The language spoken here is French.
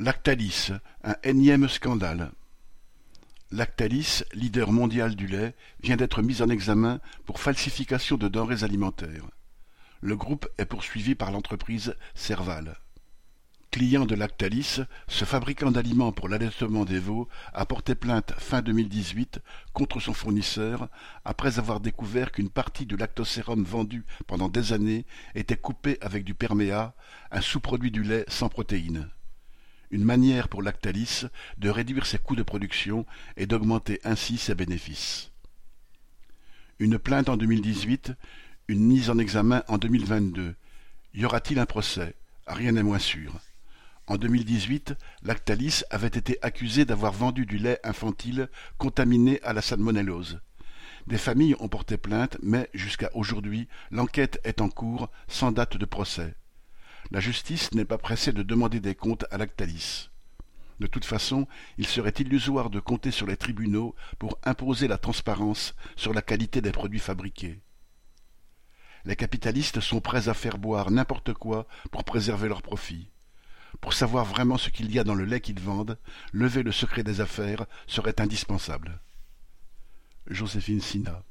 Lactalis, un énième scandale. Lactalis, leader mondial du lait, vient d'être mis en examen pour falsification de denrées alimentaires. Le groupe est poursuivi par l'entreprise Serval. Client de Lactalis, ce fabricant d'aliments pour l'allaitement des veaux a porté plainte fin 2018 contre son fournisseur après avoir découvert qu'une partie du lactosérum vendu pendant des années était coupée avec du perméa, un sous-produit du lait sans protéines une manière pour Lactalis de réduire ses coûts de production et d'augmenter ainsi ses bénéfices. Une plainte en 2018, une mise en examen en 2022. Y aura-t-il un procès? Rien n'est moins sûr. En 2018, Lactalis avait été accusé d'avoir vendu du lait infantile contaminé à la salmonellose. Des familles ont porté plainte, mais jusqu'à aujourd'hui, l'enquête est en cours sans date de procès. La justice n'est pas pressée de demander des comptes à Lactalis. De toute façon, il serait illusoire de compter sur les tribunaux pour imposer la transparence sur la qualité des produits fabriqués. Les capitalistes sont prêts à faire boire n'importe quoi pour préserver leurs profits. Pour savoir vraiment ce qu'il y a dans le lait qu'ils vendent, lever le secret des affaires serait indispensable. Joséphine Sina